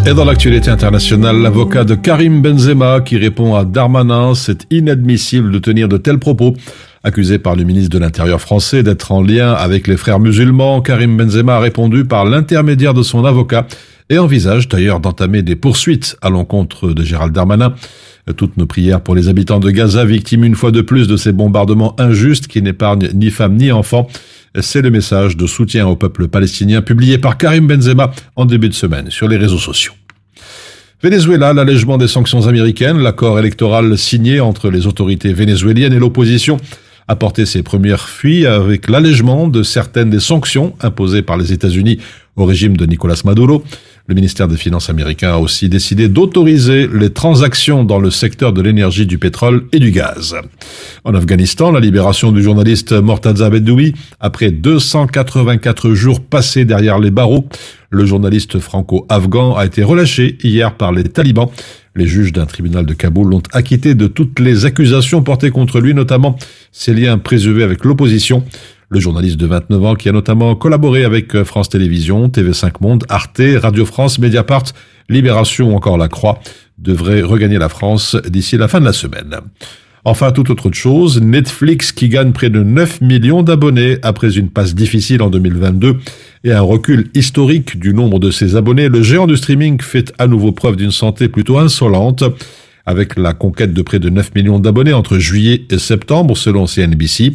[SPEAKER 4] Et dans l'actualité internationale, l'avocat de Karim Benzema qui répond à Darmanin, c'est inadmissible de tenir de tels propos. Accusé par le ministre de l'Intérieur français d'être en lien avec les frères musulmans, Karim Benzema a répondu par l'intermédiaire de son avocat et envisage d'ailleurs d'entamer des poursuites à l'encontre de Gérald Darmanin. Toutes nos prières pour les habitants de Gaza, victimes une fois de plus de ces bombardements injustes qui n'épargnent ni femmes ni enfants. C'est le message de soutien au peuple palestinien publié par Karim Benzema en début de semaine sur les réseaux sociaux. Venezuela, l'allègement des sanctions américaines, l'accord électoral signé entre les autorités vénézuéliennes et l'opposition a porté ses premières fuites avec l'allègement de certaines des sanctions imposées par les États-Unis au régime de Nicolas Maduro. Le ministère des Finances américain a aussi décidé d'autoriser les transactions dans le secteur de l'énergie, du pétrole et du gaz. En Afghanistan, la libération du journaliste Mortaza Bedoui, après 284 jours passés derrière les barreaux, le journaliste franco-afghan a été relâché hier par les talibans. Les juges d'un tribunal de Kaboul l'ont acquitté de toutes les accusations portées contre lui, notamment ses liens présumés avec l'opposition. Le journaliste de 29 ans qui a notamment collaboré avec France Télévisions, TV5 Monde, Arte, Radio France, Mediapart, Libération ou encore La Croix devrait regagner la France d'ici la fin de la semaine. Enfin, toute autre chose, Netflix qui gagne près de 9 millions d'abonnés après une passe difficile en 2022. Et un recul historique du nombre de ses abonnés, le géant du streaming fait à nouveau preuve d'une santé plutôt insolente, avec la conquête de près de 9 millions d'abonnés entre juillet et septembre selon CNBC.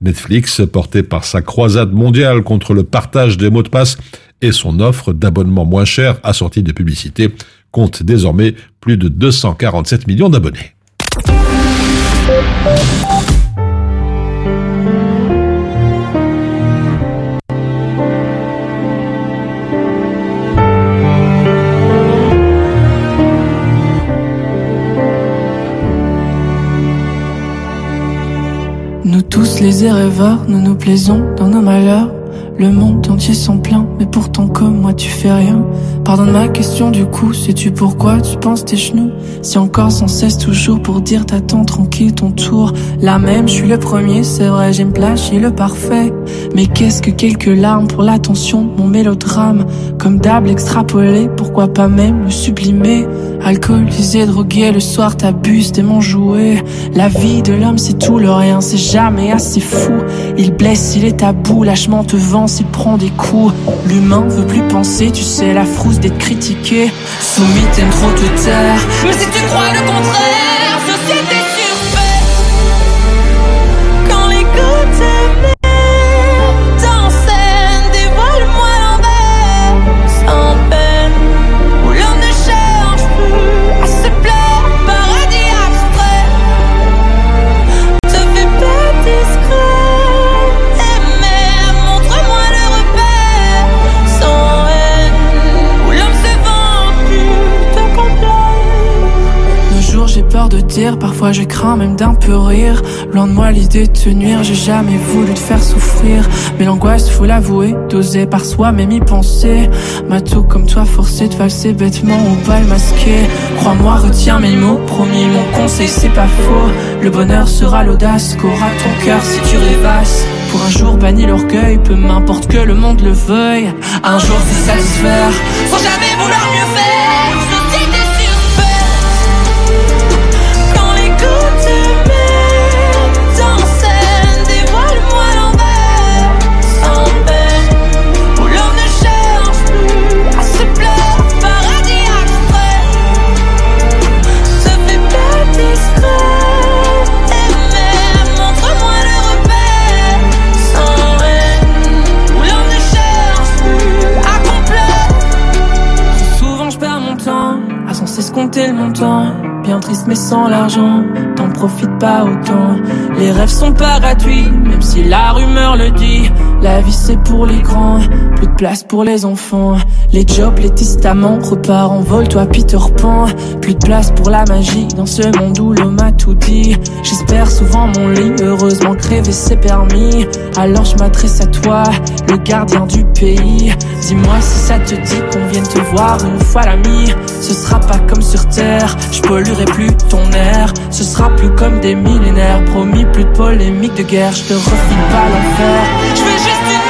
[SPEAKER 4] Netflix, porté par sa croisade mondiale contre le partage des mots de passe et son offre d'abonnement moins cher assortie de publicité, compte désormais plus de 247 millions d'abonnés.
[SPEAKER 19] Nous tous les rêveurs, nous nous plaisons dans nos malheurs. Le monde entier s'en plaint, mais pourtant comme moi tu fais rien. Pardonne ma question du coup, sais-tu pourquoi tu penses tes genoux? Si encore sans cesse toujours pour dire t'attends tranquille ton tour? Là même, je suis le premier, c'est vrai, j'aime plagier le parfait. Mais qu'est-ce que quelques larmes pour l'attention, mon mélodrame? Comme d'hab extrapolé, pourquoi pas même le sublimer? Alcoolisé, drogué, le soir t'abuses de mon. La vie de l'homme c'est tout, le rien c'est jamais assez fou. Il blesse, il est tabou, lâchement te vend, il prend des coups. L'humain veut plus penser, tu sais la frousse d'être critiqué. Soumis, t'aimes trop te taire. Mais si tu crois le contraire, parfois je crains même d'un peu rire. Loin de moi l'idée de te nuire, j'ai jamais voulu te faire souffrir. Mais l'angoisse, faut l'avouer, d'oser par soi-même y penser. M'a tout comme toi forcé de valser bêtement ou pas le masquer. Crois-moi, retiens mes mots, promis, mon conseil c'est pas faux. Le bonheur sera l'audace qu'aura ton cœur si tu rêvasses. Pour un jour banni l'orgueil, peu m'importe que le monde le veuille. Un jour se satisfaire, sans jamais vouloir mieux t'en profites pas autant. Les rêves sont pas gratuits, même si la rumeur le dit. La vie c'est pour les grands, plus de place pour les enfants. Les jobs, les testaments, repars en vol, toi Peter Pan. Plus de place pour la magie dans ce monde où l'homme a tout dit. J'espère souvent mon lit, heureusement crever c'est permis. Alors je m'adresse à toi, le gardien du pays. Dis-moi si ça te dit qu'on vienne te voir une fois l'ami. Ce sera pas comme sur terre, je polluerai plus ton air. Ce sera plus comme des millénaires, promis plus de polémique de guerre. Je te refile pas l'enfer. Je veux juste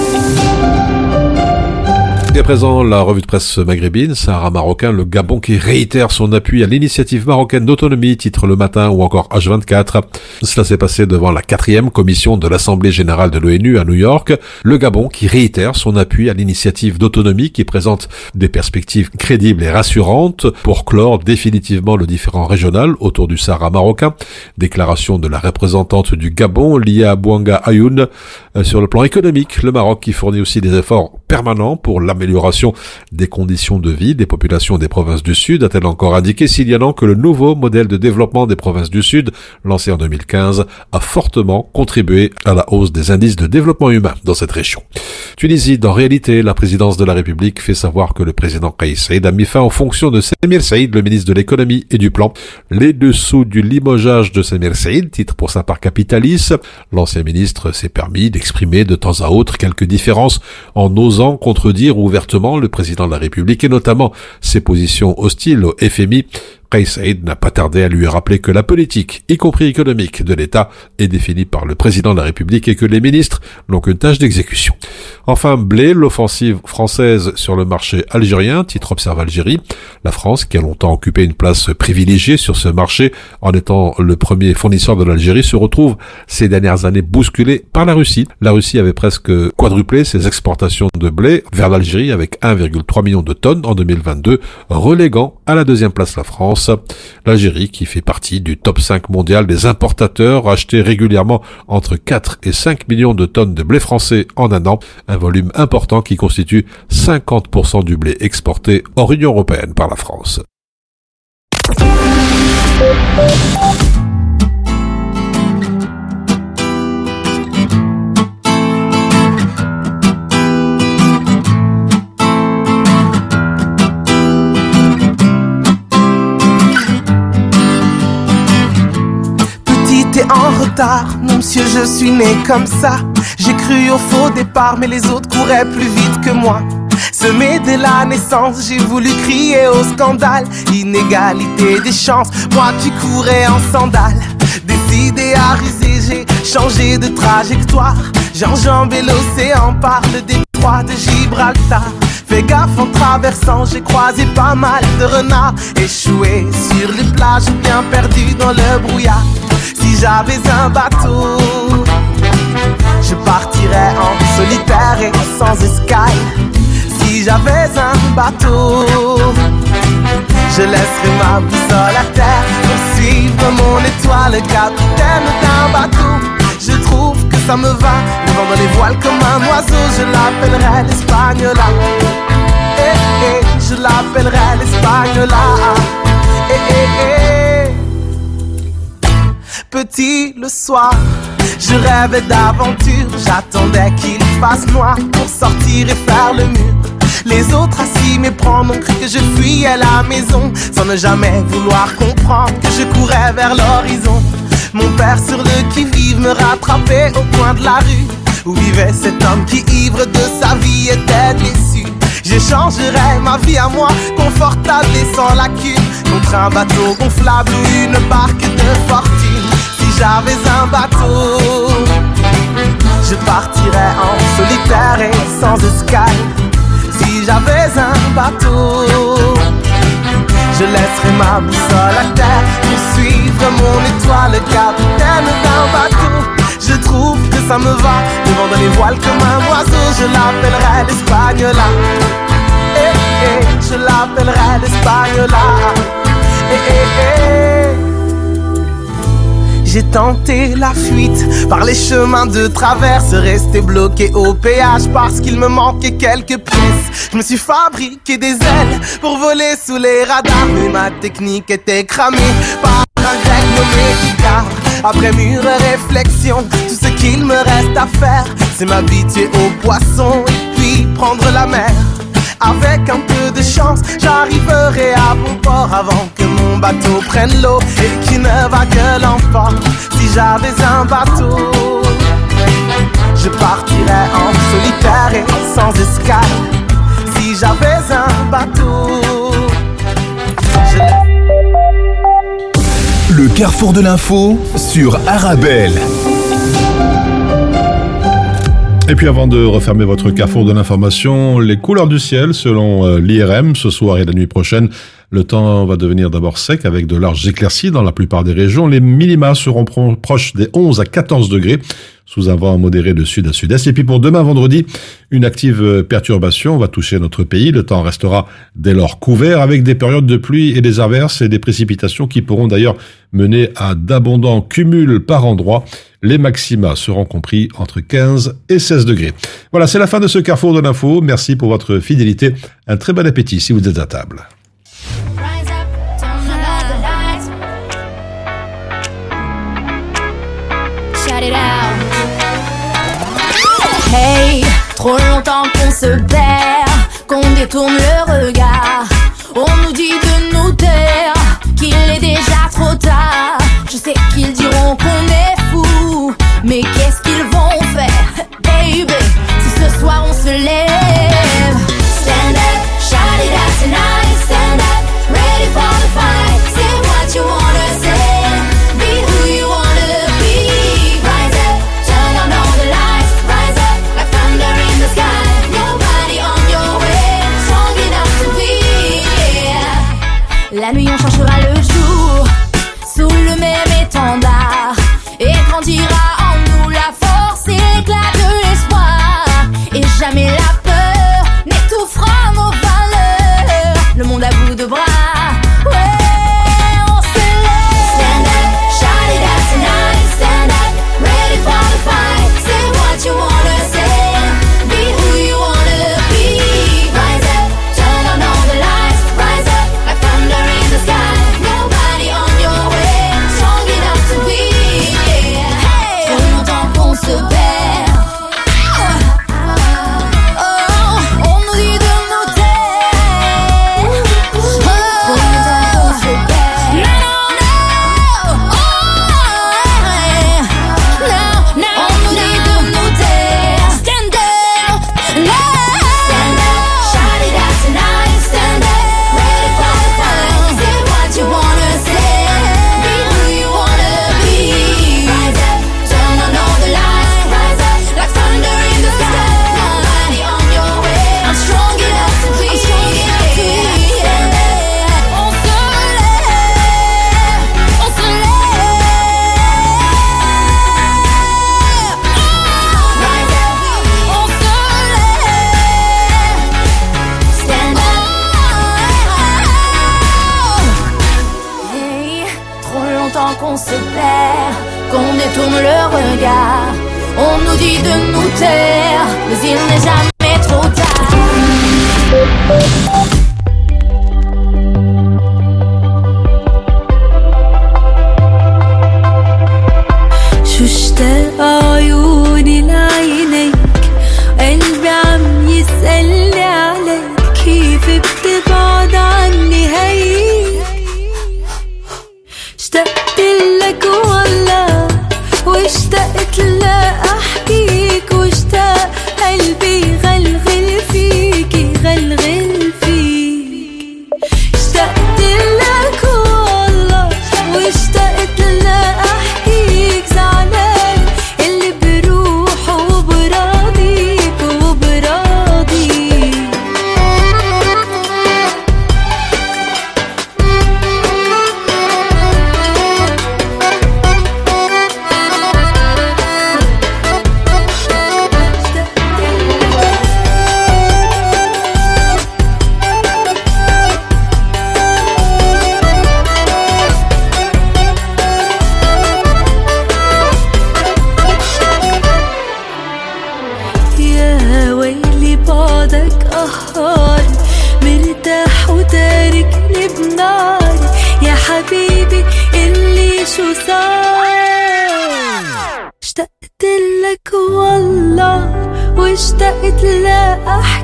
[SPEAKER 4] Présent la revue de presse maghrébine, Sahara marocain, le Gabon qui réitère son appui à l'initiative marocaine d'autonomie, titre le matin ou encore H24. Cela s'est passé devant la quatrième commission de l'Assemblée générale de l'ONU à New York. Le Gabon qui réitère son appui à l'initiative d'autonomie qui présente des perspectives crédibles et rassurantes pour clore définitivement le différent régional autour du Sahara marocain. Déclaration de la représentante du Gabon, Lia Bouanga Ayoun. Euh, Sur le plan économique, le Maroc qui fournit aussi des efforts permanents pour l'amélioration des conditions de vie des populations des provinces du Sud, a-t-elle encore indiqué, signalant que le nouveau modèle de développement des provinces du Sud, lancé en 2015, a fortement contribué à la hausse des indices de développement humain dans cette région? Tunisie, dans réalité, la présidence de la République fait savoir que le président Kais Saïd a mis fin aux fonctions de Semir Saïd, le ministre de l'économie et du plan. Les dessous du limogeage de Semir Saïd, titre pour sa part Capitalis, l'ancien ministre s'est permis d'exprimer de temps à autre quelques différences en osant contredire le président de la République et notamment ses positions hostiles au FMI. Kais n'a pas tardé à lui rappeler que la politique, y compris économique, de l'État est définie par le président de la République et que les ministres n'ont qu'une tâche d'exécution. Enfin, blé, l'offensive française sur le marché algérien, titre Observe Algérie. La France, qui a longtemps occupé une place privilégiée sur ce marché en étant le premier fournisseur de l'Algérie, se retrouve ces dernières années bousculée par la Russie. La Russie avait presque quadruplé ses exportations de blé vers l'Algérie avec 1,3 million de tonnes en 2022, reléguant à la deuxième place la France. L'Algérie, qui fait partie du top 5 mondial des importateurs, achetait régulièrement entre 4 et 5 millions de tonnes de blé français en un an, un volume important qui constitue 50% du blé exporté hors Union européenne par la France.
[SPEAKER 20] Retard, non monsieur je suis né comme ça. J'ai cru au faux départ mais les autres couraient plus vite que moi. Semé dès la naissance, j'ai voulu crier au scandale. Inégalité des chances, moi qui courais en sandales. Décidé à ruser, j'ai changé de trajectoire. J'ai enjambé l'océan par le de Gibraltar. Fais gaffe en traversant, j'ai croisé pas mal de renards. Échoués sur les plages, bien perdus dans le brouillard. Si j'avais un bateau, je partirais en solitaire et sans escale. Si j'avais un bateau, je laisserais ma boussole à terre Pour suivre mon étoile, capitaine d'un bateau ça me va, le vent dans les voiles comme un oiseau, je l'appellerai l'Espagnola. Eh, eh, je l'appellerai l'Espagnola. Eh, eh, eh. Petit le soir, je rêvais d'aventure, j'attendais qu'il fasse noir pour sortir et faire le mur. Les autres assis méprendre ont cru que je fuyais la maison Sans ne jamais vouloir comprendre que je courais vers l'horizon Mon père sur le qui-vive me rattrapait au coin de la rue Où vivait cet homme qui ivre de sa vie était déçu. J'échangerais ma vie à moi, confortable et sans lacune Contre un bateau gonflable ou une barque de fortune. Si j'avais un bateau Je partirais en solitaire et sans escale. Si j'avais un bateau, je laisserais ma boussole à terre pour suivre mon étoile, capitaine d'un bateau. Je trouve que ça me va, le vent dans les voiles comme un oiseau, je l'appellerai l'Espagnola. Eh, eh, je l'appellerai l'Espagnola. Eh, eh, eh. J'ai tenté la fuite par les chemins de traverse, resté bloqué au péage parce qu'il me manquait quelques pièces. Je me suis fabriqué des ailes pour voler sous les radars, mais ma technique était cramée par un grec nommé Icare. Après mûre réflexion, tout ce qu'il me reste à faire, c'est m'habituer aux poissons et puis prendre la mer. Avec un peu de chance, j'arriverai à bon port avant que mon bateau prenne l'eau et qu'il ne va que l'emporte. Si j'avais un bateau, je partirais en solitaire et sans escale. Si j'avais un bateau,
[SPEAKER 1] Le carrefour de l'info sur Arabelle.
[SPEAKER 4] Et puis avant de refermer votre carrefour de l'information, les couleurs du ciel selon euh, l'IRM ce soir et la nuit prochaine. Le temps va devenir d'abord sec avec de larges éclaircies dans la plupart des régions. Les minima seront pro- proches des 11 à 14 degrés sous un vent modéré de sud à sud-est. Et puis pour demain vendredi, une active euh, perturbation va toucher notre pays. Le temps restera dès lors couvert avec des périodes de pluie et des averses et des précipitations qui pourront d'ailleurs mener à d'abondants cumuls par endroits. Les maxima seront compris entre 15 et 16 degrés. Voilà, c'est la fin de ce carrefour de l'info. Merci pour votre fidélité. Un très bon appétit si vous êtes à table.
[SPEAKER 9] Hey, trop longtemps qu'on se perd, qu'on détourne le regard. On nous dit de nous taire, qu'il est déjà trop tard. Je sais qu'ils diront qu'on est fou, mais qu'est-ce qu'ils vont faire, baby, si ce soir on se lève?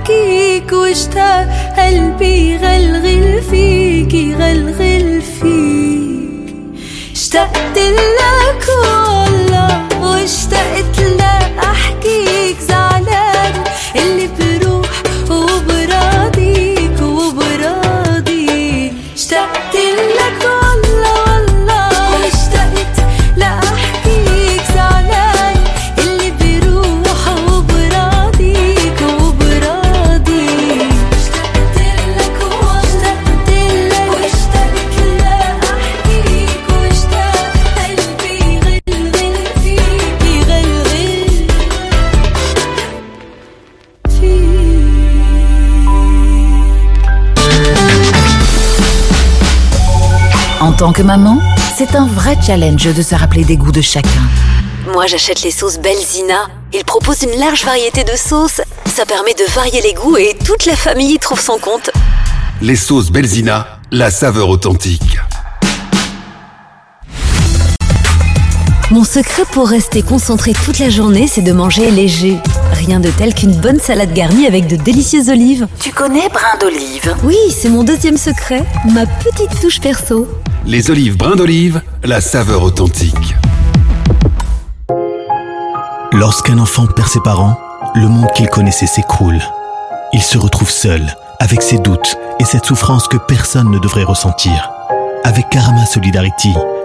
[SPEAKER 14] لأحكيك واشتاق قلبي غلغل فيك غلغل فيك. اشتقت لك
[SPEAKER 17] que maman, c'est un vrai challenge de se rappeler des goûts de chacun.
[SPEAKER 16] Moi, j'achète les sauces Belzina. Ils proposent une large variété de sauces. Ça permet de varier les goûts et toute la famille y trouve son compte.
[SPEAKER 15] Les sauces Belzina, la saveur authentique.
[SPEAKER 16] Mon secret pour rester concentré toute la journée, c'est de manger léger. Rien de tel qu'une bonne salade garnie avec de délicieuses olives.
[SPEAKER 17] Tu connais brin d'olive?
[SPEAKER 16] Oui, c'est mon deuxième secret, ma petite touche perso.
[SPEAKER 15] Les olives brins d'olive, la saveur authentique.
[SPEAKER 21] Lorsqu'un enfant perd ses parents, le monde qu'il connaissait s'écroule. Il se retrouve seul, avec ses doutes et cette souffrance que personne ne devrait ressentir. Avec Karama Solidarity,